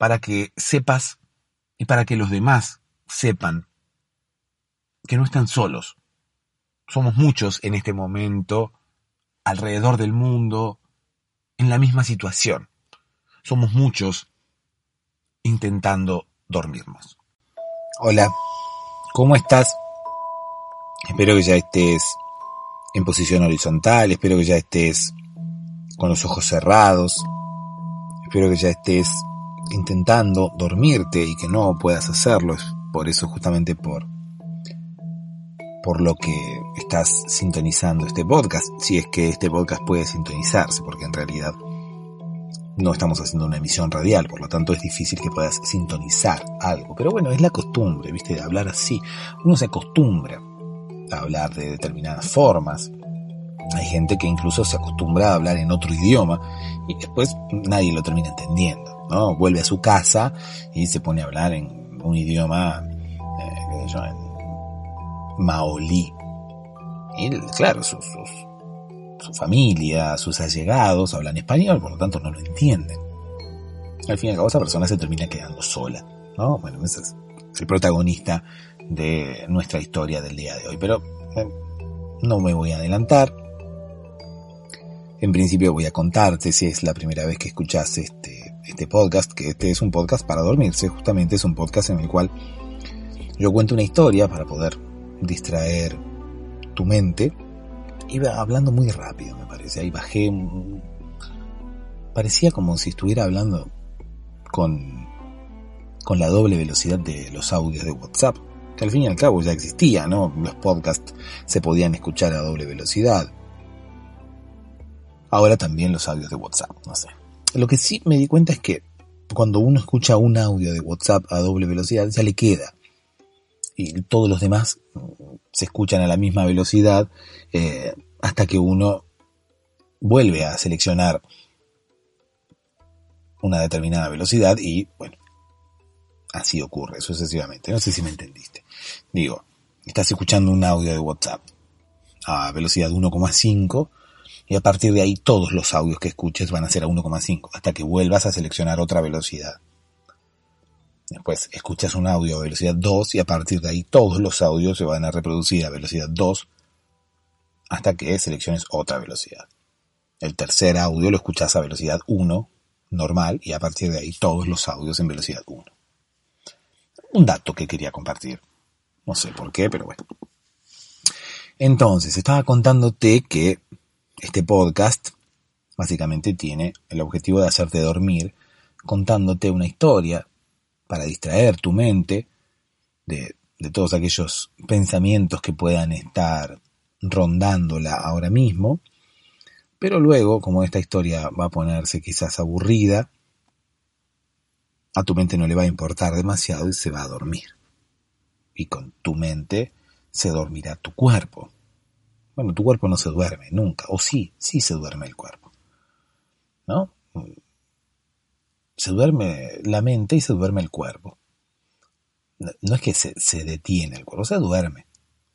para que sepas y para que los demás sepan que no están solos. Somos muchos en este momento, alrededor del mundo, en la misma situación. Somos muchos intentando dormirnos. Hola, ¿cómo estás? Espero que ya estés en posición horizontal, espero que ya estés con los ojos cerrados, espero que ya estés intentando dormirte y que no puedas hacerlo, es por eso justamente por por lo que estás sintonizando este podcast, si es que este podcast puede sintonizarse, porque en realidad no estamos haciendo una emisión radial, por lo tanto es difícil que puedas sintonizar algo. Pero bueno, es la costumbre, viste, de hablar así. Uno se acostumbra a hablar de determinadas formas. Hay gente que incluso se acostumbra a hablar en otro idioma y después nadie lo termina entendiendo. ¿No? Vuelve a su casa y se pone a hablar en un idioma, eh, yo, en maolí. Y claro, su familia, sus allegados hablan español, por lo tanto no lo entienden. Al fin y al cabo esa persona se termina quedando sola, ¿no? Bueno, ese es el protagonista de nuestra historia del día de hoy. Pero eh, no me voy a adelantar. En principio voy a contarte si es la primera vez que escuchas este este podcast, que este es un podcast para dormirse, justamente es un podcast en el cual yo cuento una historia para poder distraer tu mente. Iba hablando muy rápido, me parece. Ahí bajé. Parecía como si estuviera hablando con, con la doble velocidad de los audios de WhatsApp. Que al fin y al cabo ya existía, ¿no? Los podcasts se podían escuchar a doble velocidad. Ahora también los audios de WhatsApp, no sé. Lo que sí me di cuenta es que cuando uno escucha un audio de WhatsApp a doble velocidad ya le queda. Y todos los demás se escuchan a la misma velocidad eh, hasta que uno vuelve a seleccionar una determinada velocidad y bueno, así ocurre sucesivamente. No sé si me entendiste. Digo, estás escuchando un audio de WhatsApp a velocidad 1,5 y a partir de ahí todos los audios que escuches van a ser a 1,5 hasta que vuelvas a seleccionar otra velocidad. Después escuchas un audio a velocidad 2 y a partir de ahí todos los audios se van a reproducir a velocidad 2 hasta que selecciones otra velocidad. El tercer audio lo escuchas a velocidad 1 normal y a partir de ahí todos los audios en velocidad 1. Un dato que quería compartir. No sé por qué, pero bueno. Entonces, estaba contándote que este podcast básicamente tiene el objetivo de hacerte dormir contándote una historia para distraer tu mente de, todos aquellos pensamientos que puedan estar rondándola ahora mismo. Pero luego, como esta historia va a ponerse quizás aburrida, a tu mente no le va a importar demasiado y se va a dormir. Y con tu mente se dormirá tu cuerpo. Bueno, tu cuerpo no se duerme nunca, o sí, sí se duerme el cuerpo. ¿No? se duerme la mente y se duerme el cuerpo. No es que se, detiene el cuerpo, se duerme.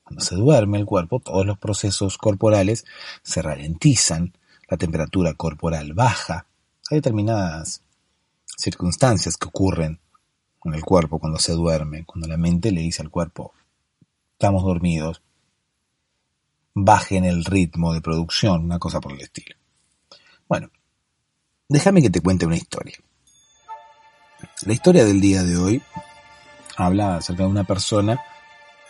Cuando se duerme el cuerpo, todos los procesos corporales se ralentizan, la temperatura corporal baja. Hay determinadas circunstancias que ocurren en el cuerpo cuando se duerme, cuando la mente le dice al cuerpo, estamos dormidos, bajen el ritmo de producción, una cosa por el estilo. Bueno, déjame que te cuente una historia. La historia del día de hoy habla acerca de una persona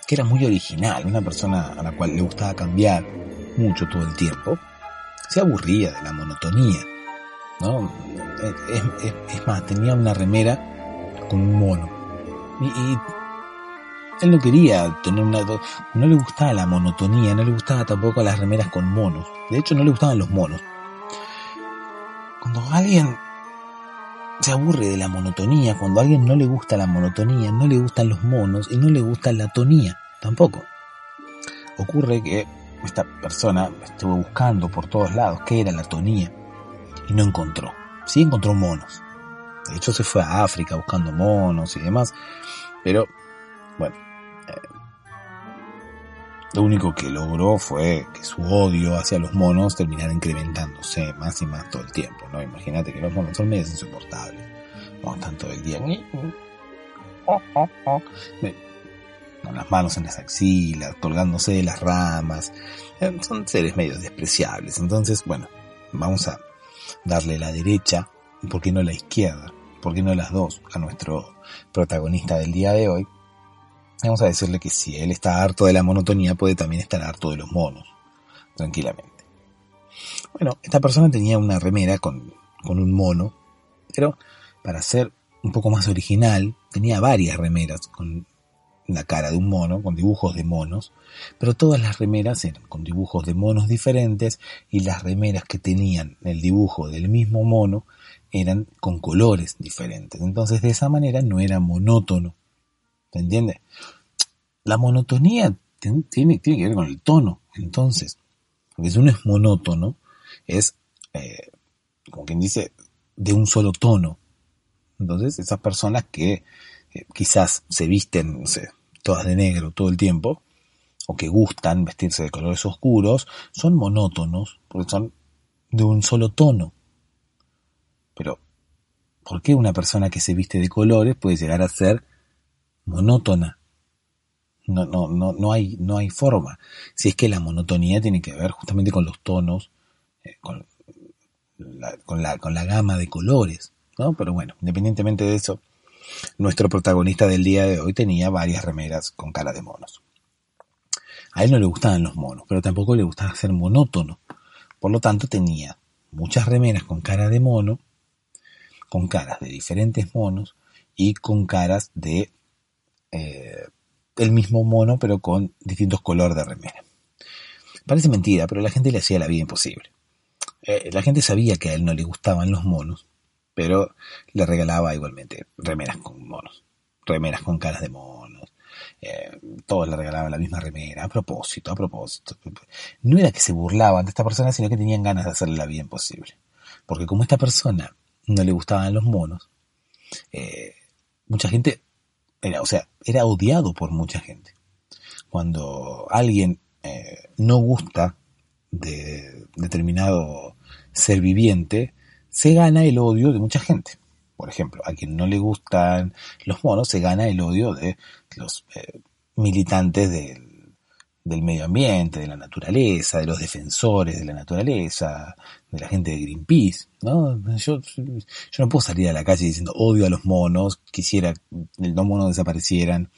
que era muy original, una persona a la cual le gustaba cambiar mucho todo el tiempo. Se aburría de la monotonía, ¿no? Es, más, tenía una remera con un mono. Él no quería tener una... No le gustaba la monotonía, no le gustaba tampoco las remeras con monos. De hecho, no le gustaban los monos. Cuando alguien se aburre de la monotonía. Cuando alguien no le gusta la monotonía, no le gustan los monos y no le gusta la tonía tampoco. Ocurre que esta persona estuvo buscando por todos lados qué era la tonía y no encontró. Sí encontró monos. De hecho se fue a África buscando monos y demás. Pero, bueno, lo único que logró fue que su odio hacia los monos terminara incrementándose más y más todo el tiempo, ¿no? Imagínate que los monos son medios insoportables. No todo el día con las manos en las axilas, colgándose de las ramas. Eh, son seres medios despreciables. Entonces, bueno, vamos a darle la derecha, ¿por qué no la izquierda? ¿Por qué no las dos? A nuestro protagonista del día de hoy, Vamos a decirle que si él está harto de la monotonía, puede también estar harto de los monos, tranquilamente. Bueno, esta persona tenía una remera con, con un mono, pero para ser un poco más original, tenía varias remeras con la cara de un mono, con dibujos de monos, pero todas las remeras eran con dibujos de monos diferentes y las remeras que tenían el dibujo del mismo mono eran con colores diferentes. Entonces de esa manera no era monótono ¿Se entiende? La monotonía tiene, que ver con el tono. Entonces, porque si uno es monótono, es, eh, como quien dice, de un solo tono. Entonces, esas personas que eh, quizás se visten, todas de negro todo el tiempo, o que gustan vestirse de colores oscuros, son monótonos, porque son de un solo tono. Pero, ¿por qué una persona que se viste de colores puede llegar a ser monótona. No, no, no, no, hay, no hay forma. Si es que la monotonía tiene que ver justamente con los tonos, eh, con, la, con, la, con la gama de colores. ¿no? Pero bueno, independientemente de eso, nuestro protagonista del día de hoy tenía varias remeras con cara de monos. A él no le gustaban los monos, pero tampoco le gustaba ser monótono. Por lo tanto, tenía muchas remeras con cara de mono, con caras de diferentes monos y con caras de eh, el mismo mono, pero con distintos colores de remera. Parece mentira, pero la gente le hacía la vida imposible. Eh, la gente sabía que a él no le gustaban los monos, pero le regalaba igualmente remeras con monos, remeras con caras de monos. Eh, todos le regalaban la misma remera, a propósito, a propósito. No era que se burlaban de esta persona, sino que tenían ganas de hacerle la vida imposible. Porque como esta persona no le gustaban los monos, mucha gente era, o sea, era odiado por mucha gente. Cuando alguien eh, no gusta de determinado ser viviente, se gana el odio de mucha gente. Por ejemplo, a quien no le gustan los monos se gana el odio de los eh, militantes del, del medio ambiente, de la naturaleza, de los defensores de la naturaleza, de la gente de Greenpeace, ¿no? Yo, yo no puedo salir a la calle diciendo odio a los monos, quisiera que los monos desaparecieran,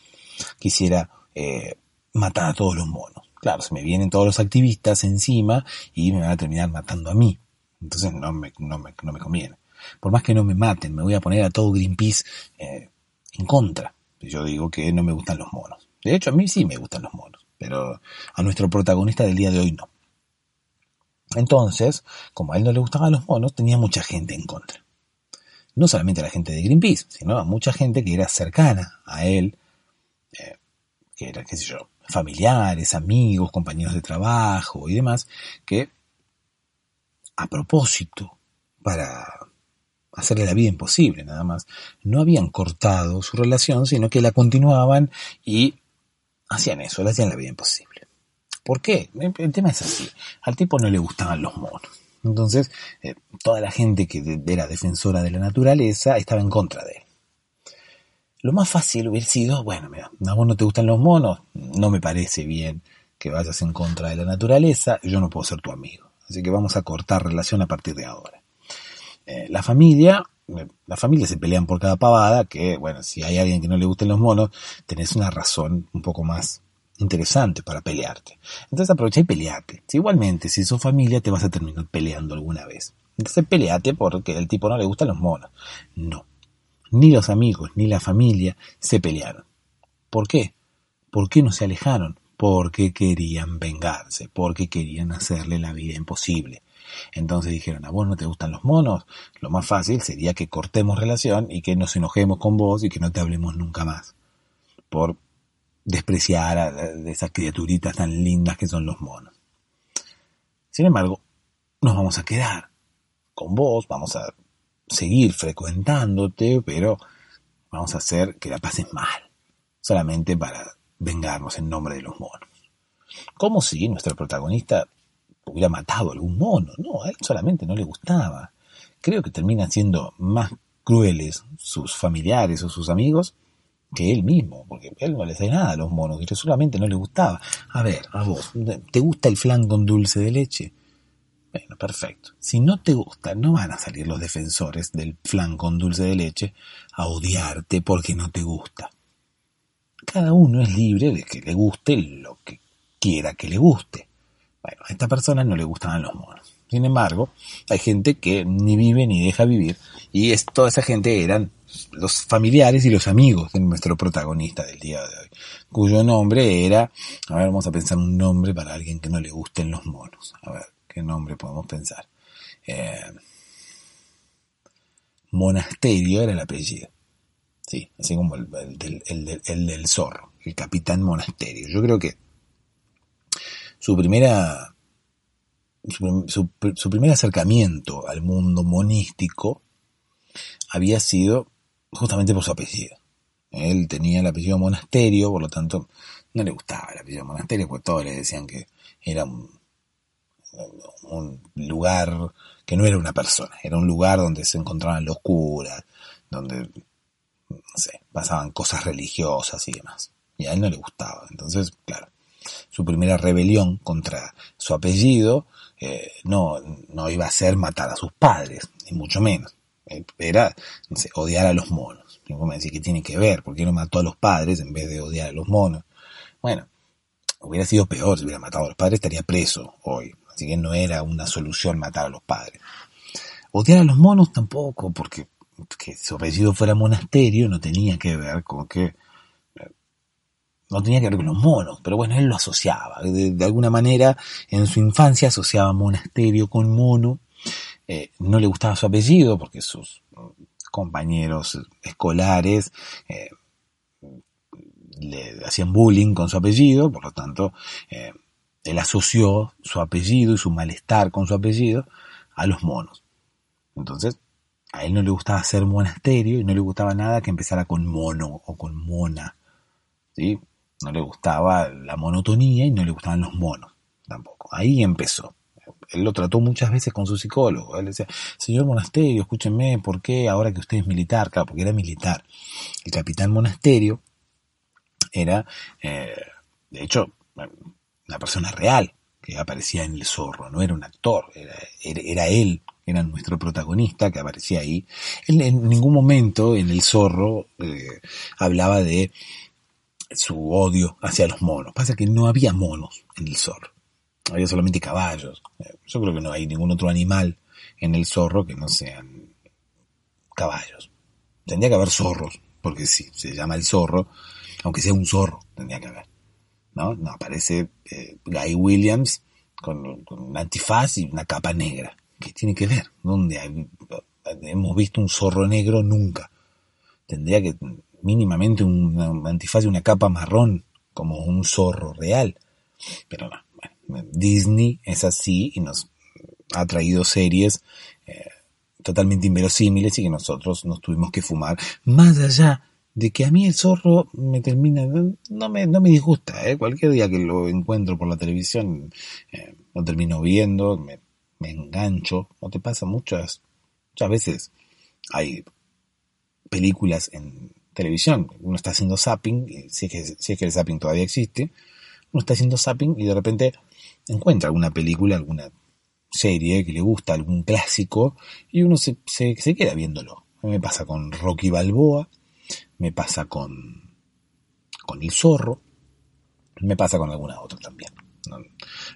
quisiera eh, matar a todos los monos. Claro, se me vienen todos los activistas encima y me van a terminar matando a mí. Entonces no me, no me, no me conviene. Por más que no me maten, me voy a poner a todo Greenpeace eh, en contra. Yo digo que no me gustan los monos. De hecho, a mí sí me gustan los monos, pero a nuestro protagonista del día de hoy no. Entonces, como a él no le gustaban los monos, tenía mucha gente en contra. No solamente la gente de Greenpeace, sino a mucha gente que era cercana a él, eh, que era, qué sé yo, familiares, amigos, compañeros de trabajo y demás, que a propósito, para hacerle la vida imposible nada más, no habían cortado su relación, sino que la continuaban y hacían eso, le hacían la vida imposible. ¿Por qué? El tema es así. Al tipo no le gustaban los monos. Entonces, eh, toda la gente que era defensora de la naturaleza estaba en contra de él. Lo más fácil hubiera sido, bueno, mira, a vos no te gustan los monos, no me parece bien que vayas en contra de la naturaleza, yo no puedo ser tu amigo. Así que vamos a cortar relación a partir de ahora. Eh, la familia, eh, la familia se pelean por cada pavada, que bueno, si hay alguien que no le gusten los monos, tenés una razón un poco más interesante para pelearte. Entonces aprovecha y peleate. Igualmente, si sos familia, te vas a terminar peleando alguna vez. Entonces peleate porque el tipo no le gustan los monos. No. Ni los amigos ni la familia se pelearon. ¿Por qué? ¿Por qué no se alejaron? Porque querían vengarse, porque querían hacerle la vida imposible. Entonces dijeron, a vos no te gustan los monos, lo más fácil sería que cortemos relación y que nos enojemos con vos y que no te hablemos nunca más. Por despreciar a esas criaturitas tan lindas que son los monos. Sin embargo, nos vamos a quedar con vos, vamos a seguir frecuentándote, pero vamos a hacer que la pases mal, solamente para vengarnos en nombre de los monos. Como si nuestro protagonista hubiera matado a algún mono, no, a él solamente no le gustaba. Creo que terminan siendo más crueles sus familiares o sus amigos que él mismo, porque él no le hace nada a los monos, que solamente no le gustaba. A ver, a vos, ¿te gusta el flan con dulce de leche? Bueno, perfecto. Si no te gusta, no van a salir los defensores del flan con dulce de leche a odiarte porque no te gusta. Cada uno es libre de que le guste lo que quiera que le guste. Bueno, a esta persona no le gustaban los monos. Sin embargo, hay gente que ni vive ni deja vivir y es, toda esa gente eran los familiares y los amigos de nuestro protagonista del día de hoy, cuyo nombre era, a ver, vamos a pensar un nombre para alguien que no le gusten los monos. A ver, qué nombre podemos pensar. Eh, monasterio era el apellido. Sí, así como el, del zorro, el capitán monasterio. Yo creo que su primera su, primer acercamiento al mundo monístico había sido justamente por su apellido. Él tenía el apellido monasterio, por lo tanto no le gustaba el apellido monasterio, porque todos le decían que era un, un lugar que no era una persona, era un lugar donde se encontraban los curas, donde, no sé, pasaban cosas religiosas y demás. Y a él no le gustaba. Entonces, claro, su primera rebelión contra su apellido eh, no, no iba a ser matar a sus padres, ni mucho menos. Eh, era, odiar a los monos. Me que tiene que ver, ¿por qué no mató a los padres en vez de odiar a los monos? Bueno, hubiera sido peor si hubiera matado a los padres, estaría preso hoy. Así que no era una solución matar a los padres. Odiar a los monos tampoco, porque que su apellido fuera monasterio no tenía que ver con que no tenía que ver con los monos, pero bueno, él lo asociaba. De, alguna manera, en su infancia asociaba monasterio con mono. Eh, no le gustaba su apellido porque sus compañeros escolares eh, le hacían bullying con su apellido, por lo tanto, él asoció su apellido y su malestar con su apellido a los monos. Entonces, a él no le gustaba ser monasterio y no le gustaba nada que empezara con mono o con mona. ¿sí? No le gustaba la monotonía y no le gustaban los monos tampoco. Ahí empezó. él lo trató muchas veces con su psicólogo. Él decía, señor Monasterio, escúchenme, ¿por qué ahora que usted es militar? Claro, porque era militar. El capitán Monasterio era, eh, de hecho, una persona real que aparecía en El Zorro, no era un actor, era, era, él, era nuestro protagonista que aparecía ahí. Él en ningún momento en El Zorro eh, hablaba de su odio hacia los monos. Pasa que no había monos en El Zorro había solamente caballos. Yo creo que no hay ningún otro animal en el zorro que no sean caballos. Tendría que haber zorros, porque si se llama el zorro, aunque sea un zorro, tendría que haber. ¿No? No, aparece eh, Guy Williams con, un antifaz y una capa negra. ¿Qué tiene que ver? ¿Dónde hay, hemos visto un zorro negro? Nunca. Tendría que mínimamente un antifaz y una capa marrón, como un zorro real. Pero no. Disney es así y nos ha traído series eh, totalmente inverosímiles y que nosotros nos tuvimos que fumar. Más allá de que a mí el zorro me termina, no me, no me disgusta, ¿eh? cualquier día que lo encuentro por la televisión eh, lo termino viendo, me, engancho, no te pasa muchas, muchas veces hay películas en televisión, uno está haciendo zapping, si es que, si es que el zapping todavía existe, uno está haciendo zapping y de repente encuentra alguna película, alguna serie que le gusta, algún clásico, y uno se, se, queda viéndolo. Me pasa con Rocky Balboa, me pasa con, con El Zorro, me pasa con alguna otra también.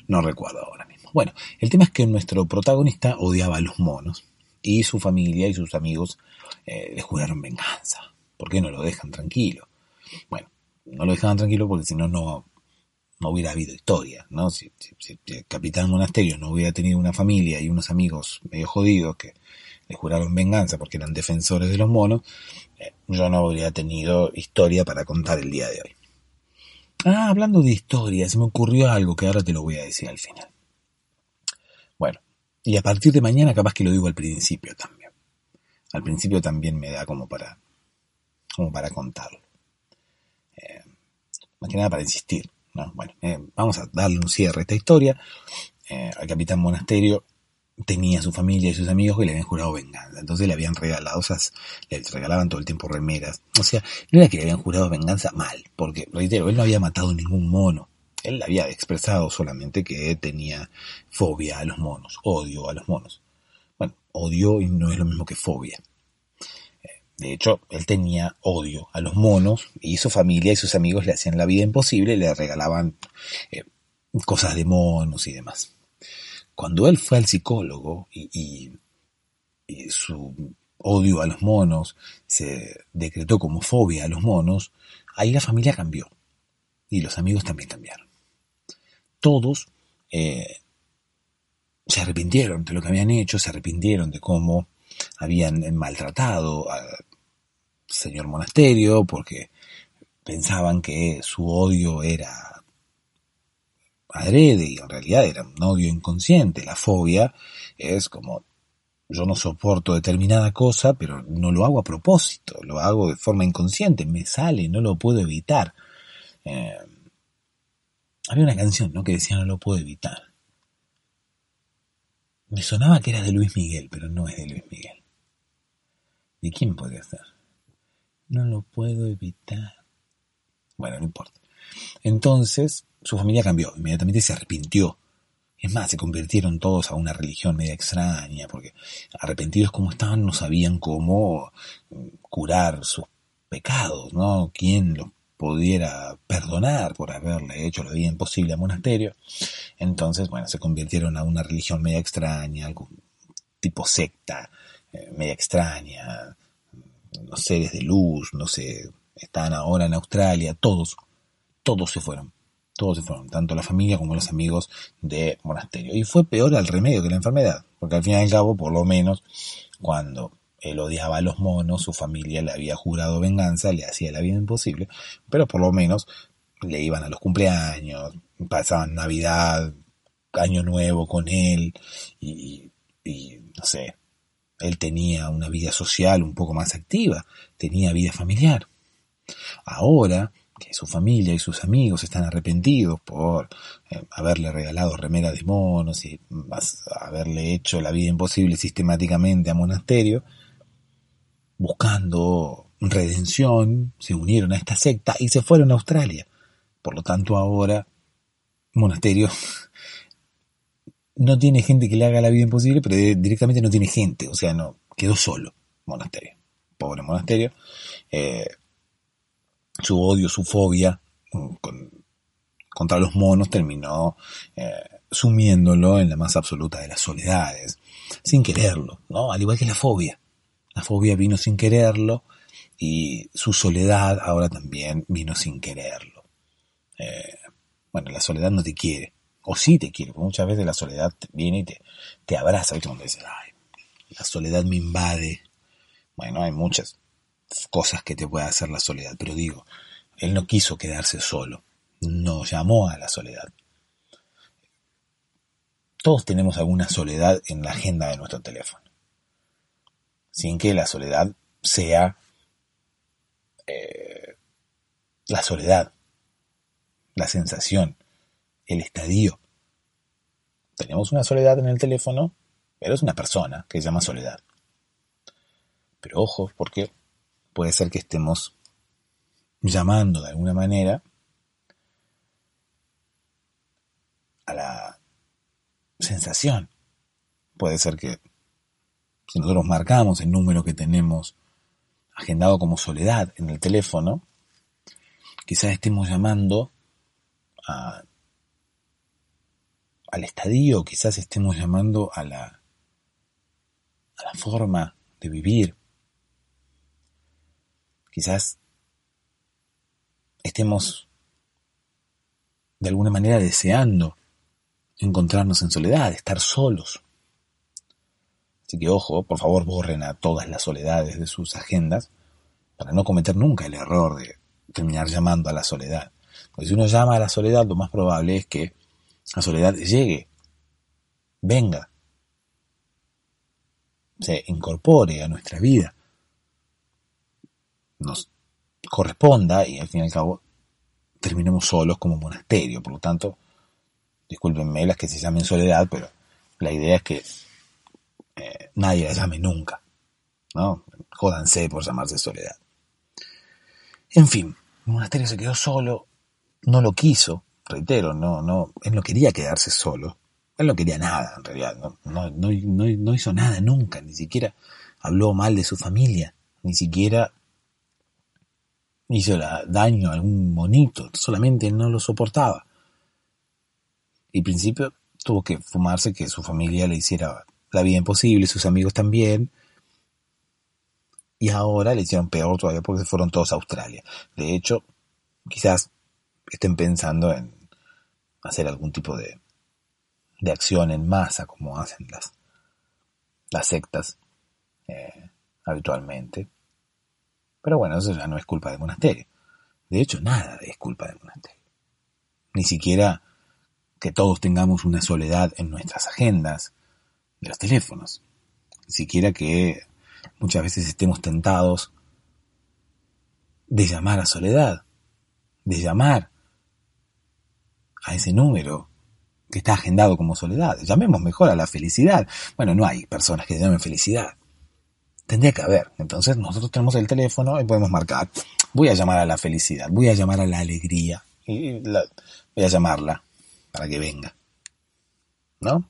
No, recuerdo ahora mismo. Bueno, el tema es que nuestro protagonista odiaba a los monos y su familia y sus amigos eh, le juraron venganza. ¿Por qué no lo dejan tranquilo? Bueno, no lo dejaban tranquilo porque si no, no hubiera habido historia, ¿no? Si, el capitán Monasterio no hubiera tenido una familia y unos amigos medio jodidos que le juraron venganza porque eran defensores de los monos, eh, yo no habría tenido historia para contar el día de hoy. Ah, hablando de historia, se me ocurrió algo que ahora te lo voy a decir al final. Bueno, y a partir de mañana capaz que lo digo al principio también. Al principio también me da como para, como para contarlo. Eh, más que nada para insistir. Bueno, eh, vamos a darle un cierre a esta historia. Eh, el capitán Monasterio tenía su familia y sus amigos que le habían jurado venganza. Entonces le habían regalado, o sea, le regalaban todo el tiempo remeras. O sea, no era que le habían jurado venganza mal, porque, reitero, él no había matado ningún mono. Él había expresado solamente que tenía fobia a los monos, odio a los monos. Bueno, odio no es lo mismo que fobia. De hecho, él tenía odio a los monos y su familia y sus amigos le hacían la vida imposible, le regalaban eh, cosas de monos y demás. Cuando él fue al psicólogo y, su odio a los monos se decretó como fobia a los monos, ahí la familia cambió y los amigos también cambiaron. Todos eh, se arrepintieron de lo que habían hecho, se arrepintieron de cómo habían maltratado a, señor monasterio, porque pensaban que su odio era adrede y en realidad era un odio inconsciente. La fobia es como yo no soporto determinada cosa, pero no lo hago a propósito, lo hago de forma inconsciente, me sale, no lo puedo evitar. Eh, había una canción ¿no? que decía no lo puedo evitar. Me sonaba que era de Luis Miguel, pero no es de Luis Miguel. ¿De quién podría ser? No lo puedo evitar. Bueno, no importa. Entonces, su familia cambió, inmediatamente se arrepintió. Es más, se convirtieron todos a una religión media extraña, porque arrepentidos como estaban no sabían cómo mm, curar sus pecados, ¿no? ¿Quién los pudiera perdonar por haberle hecho la vida imposible al monasterio? Entonces, bueno, se convirtieron a una religión media extraña, algo tipo secta, eh, media extraña, los seres de luz, no sé, están ahora en Australia, todos, todos se fueron, todos se fueron, tanto la familia como los amigos de monasterio. Y fue peor al remedio que la enfermedad, porque al fin y al cabo, por lo menos, cuando él odiaba a los monos, su familia le había jurado venganza, le hacía la vida imposible, pero por lo menos le iban a los cumpleaños, pasaban Navidad, Año Nuevo con él, y, y no sé, él tenía una vida social un poco más activa, tenía vida familiar. Ahora que su familia y sus amigos están arrepentidos por eh, haberle regalado remera de monos y haberle hecho la vida imposible sistemáticamente a monasterio, buscando redención, se unieron a esta secta y se fueron a Australia. Por lo tanto, ahora monasterio no tiene gente que le haga la vida imposible, pero directamente no tiene gente, o sea, no quedó solo monasterio, pobre monasterio. Eh, su odio, su fobia mm, contra los monos terminó eh, sumiéndolo en la más absoluta de las soledades, sin quererlo, ¿no? Al igual que la fobia. La fobia vino sin quererlo y su soledad ahora también vino sin quererlo. Eh, bueno, la soledad no te quiere, o sí te quiere, porque muchas veces la soledad viene y te, te abraza, ¿viste? Cuando dices, ay, la soledad me invade. Bueno, hay muchas cosas que te puede hacer la soledad, pero digo, él no quiso quedarse solo, no llamó a la soledad. Todos tenemos alguna soledad en la agenda de nuestro teléfono, sin que la soledad sea eh, la soledad, la sensación, el estadio. Tenemos una soledad en el teléfono, pero es una persona que se llama soledad. Pero ojo, porque puede ser que estemos llamando de alguna manera a la sensación. Puede ser que si nosotros marcamos el número que tenemos agendado como soledad en el teléfono, quizás estemos llamando a, al estadio, quizás estemos llamando a la, a la forma de vivir, Quizás estemos de alguna manera deseando encontrarnos en soledad, estar solos. Así que ojo, por favor borren a todas las soledades de sus agendas para no cometer nunca el error de terminar llamando a la soledad. Porque si uno llama a la soledad, lo más probable es que la soledad llegue, venga, se incorpore a nuestra vida nos corresponda y al fin y al cabo terminemos solos como monasterio. Por lo tanto, discúlpenme las que se llamen soledad, pero la idea es que eh, nadie la llame nunca. ¿no? Jódanse por llamarse soledad. En fin, el monasterio se quedó solo, no lo quiso, reitero, no, no, él no quería quedarse solo. Él no quería nada, en realidad, no, no, no, no hizo nada nunca, ni siquiera habló mal de su familia, ni siquiera hizo daño a algún monito, solamente no lo soportaba. Y al principio tuvo que fumarse que su familia le hiciera la vida imposible, sus amigos también. Y ahora le hicieron peor todavía porque se fueron todos a Australia. De hecho, quizás estén pensando en hacer algún tipo de, de acción en masa como hacen las, las sectas eh, habitualmente. Pero bueno, eso ya no es culpa del monasterio. De hecho, nada es culpa del monasterio. Ni siquiera que todos tengamos una soledad en nuestras agendas de los teléfonos. Ni siquiera que muchas veces estemos tentados de llamar a soledad, de llamar a ese número que está agendado como soledad. Llamemos mejor a la felicidad. Bueno, no hay personas que llamen felicidad. Tendría que haber. Entonces nosotros tenemos el teléfono y podemos marcar. Voy a llamar a la felicidad, voy a llamar a la alegría. Y voy a llamarla para que venga. ¿No?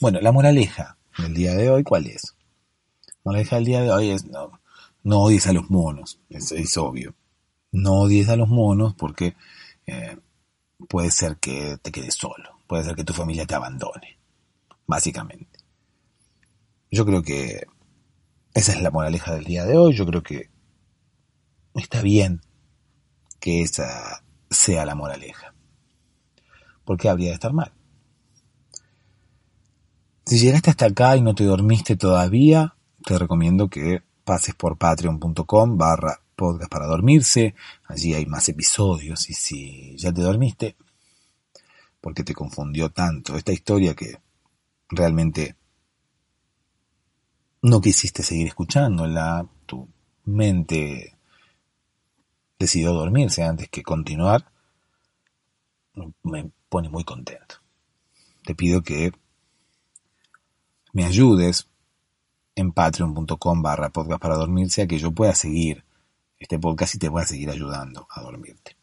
Bueno, la moraleja del día de hoy, ¿cuál es? La moraleja del día de hoy es no, no odies a los monos, es, obvio. No odies a los monos porque eh, puede ser que te quedes solo, puede ser que tu familia te abandone, básicamente. Yo creo que esa es la moraleja del día de hoy. Yo creo que está bien que esa sea la moraleja. ¿Por qué habría de estar mal? Si llegaste hasta acá y no te dormiste todavía, te recomiendo que pases por patreon.com barra podcast para dormirse. Allí hay más episodios y si ya te dormiste, porque te confundió tanto esta historia que realmente no quisiste seguir escuchándola, tu mente decidió dormirse antes que continuar, me pone muy contento. Te pido que me ayudes en patreon.com barra podcast para dormirse a que yo pueda seguir este podcast y te pueda seguir ayudando a dormirte.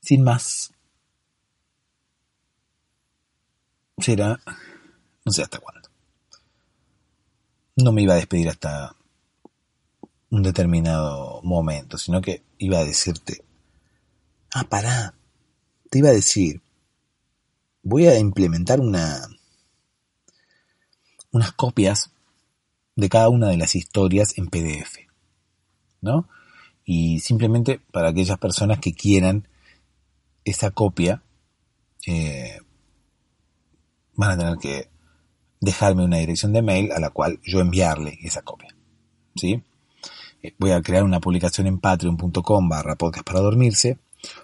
Sin más, será no sé hasta cuándo. No me iba a despedir hasta un determinado momento, sino que iba a decirte, ah, pará, te iba a decir, voy a implementar una, unas copias de cada una de las historias en PDF, ¿no? Y simplemente para aquellas personas que quieran esa copia, eh, van a tener que dejarme una dirección de mail a la cual yo enviarle esa copia, ¿sí? Eh, voy a crear una publicación en patreon.com barra podcast para dormirse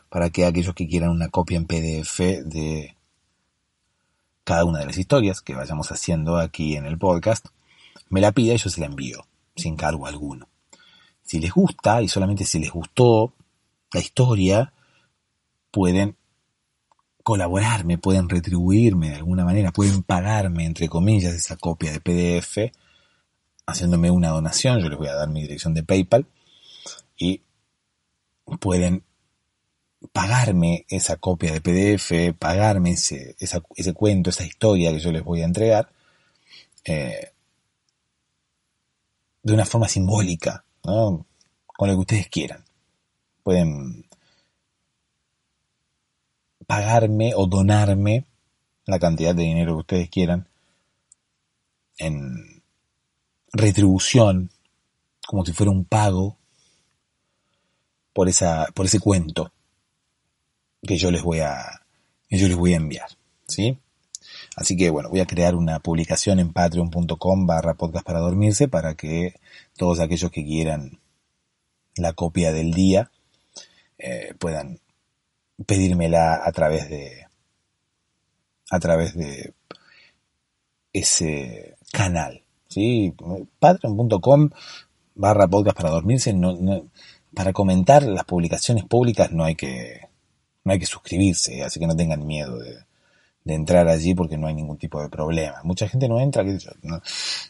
para que aquellos que quieran una copia en PDF de cada una de las historias que vayamos haciendo aquí en el podcast, me la pida y yo se la envío, sin cargo alguno. Si les gusta y solamente si les gustó la historia, pueden colaborarme, pueden retribuirme de alguna manera, pueden pagarme, entre comillas, esa copia de PDF, haciéndome una donación, yo les voy a dar mi dirección de PayPal, y pueden pagarme esa copia de PDF, pagarme ese, ese cuento, esa historia que yo les voy a entregar, eh, de una forma simbólica, con lo que ustedes quieran. Pueden pagarme o donarme la cantidad de dinero que ustedes quieran en retribución, como si fuera un pago por, esa, por ese cuento que yo les voy a, yo les voy a enviar, ¿sí? Así que bueno, voy a crear una publicación en patreon.com barra podcast para dormirse para que todos aquellos que quieran la copia del día eh, puedan pedírmela a través de a través de ese canal, ¿sí? Patreon.com barra podcast para dormirse, para comentar las publicaciones públicas no hay que no hay que suscribirse, así que no tengan miedo de, entrar allí porque no hay ningún tipo de problema. Mucha gente no entra,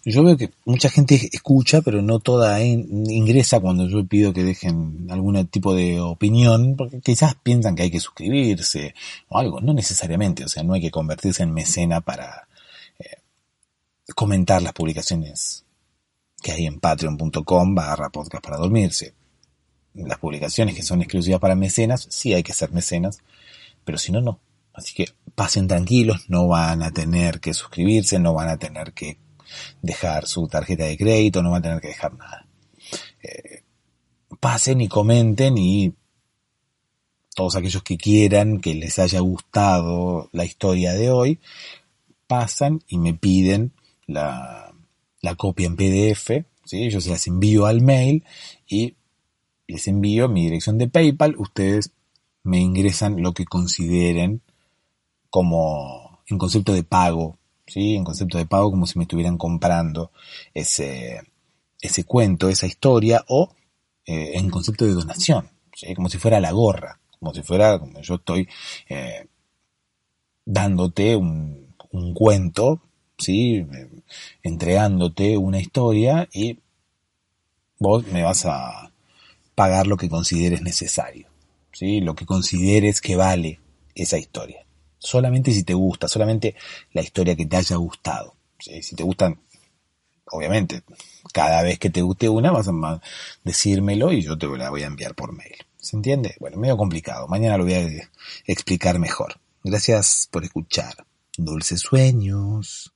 yo, veo que mucha gente escucha, pero no toda ingresa cuando yo pido que dejen algún tipo de opinión, porque quizás piensan que hay que suscribirse o algo, no necesariamente, o sea, no hay que convertirse en mecena para eh, comentar las publicaciones que hay en patreon.com barra podcast para dormirse las publicaciones que son exclusivas para mecenas, sí hay que ser mecenas, pero si no, no. Así que pasen tranquilos, no van a tener que suscribirse, no van a tener que dejar su tarjeta de crédito, no van a tener que dejar nada. Eh, pasen y comenten y todos aquellos que quieran que les haya gustado la historia de hoy, pasan y me piden la, la copia en PDF, ¿sí? yo se las envío al mail y les envío mi dirección de PayPal, ustedes me ingresan lo que consideren como en concepto de pago, ¿sí? En concepto de pago como si me estuvieran comprando ese, ese cuento, esa historia, o eh, en concepto de donación, ¿sí? Como si fuera la gorra, como si fuera, como yo estoy eh, dándote un, un cuento, ¿sí? Entregándote una historia y vos me vas a, pagar lo que consideres necesario, ¿sí? lo que consideres que vale esa historia. Solamente si te gusta, solamente la historia que te haya gustado. Si te gustan, obviamente, cada vez que te guste una vas a decírmelo y yo te la voy a enviar por mail. ¿Se entiende? Bueno, medio complicado. Mañana lo voy a explicar mejor. Gracias por escuchar. Dulces sueños.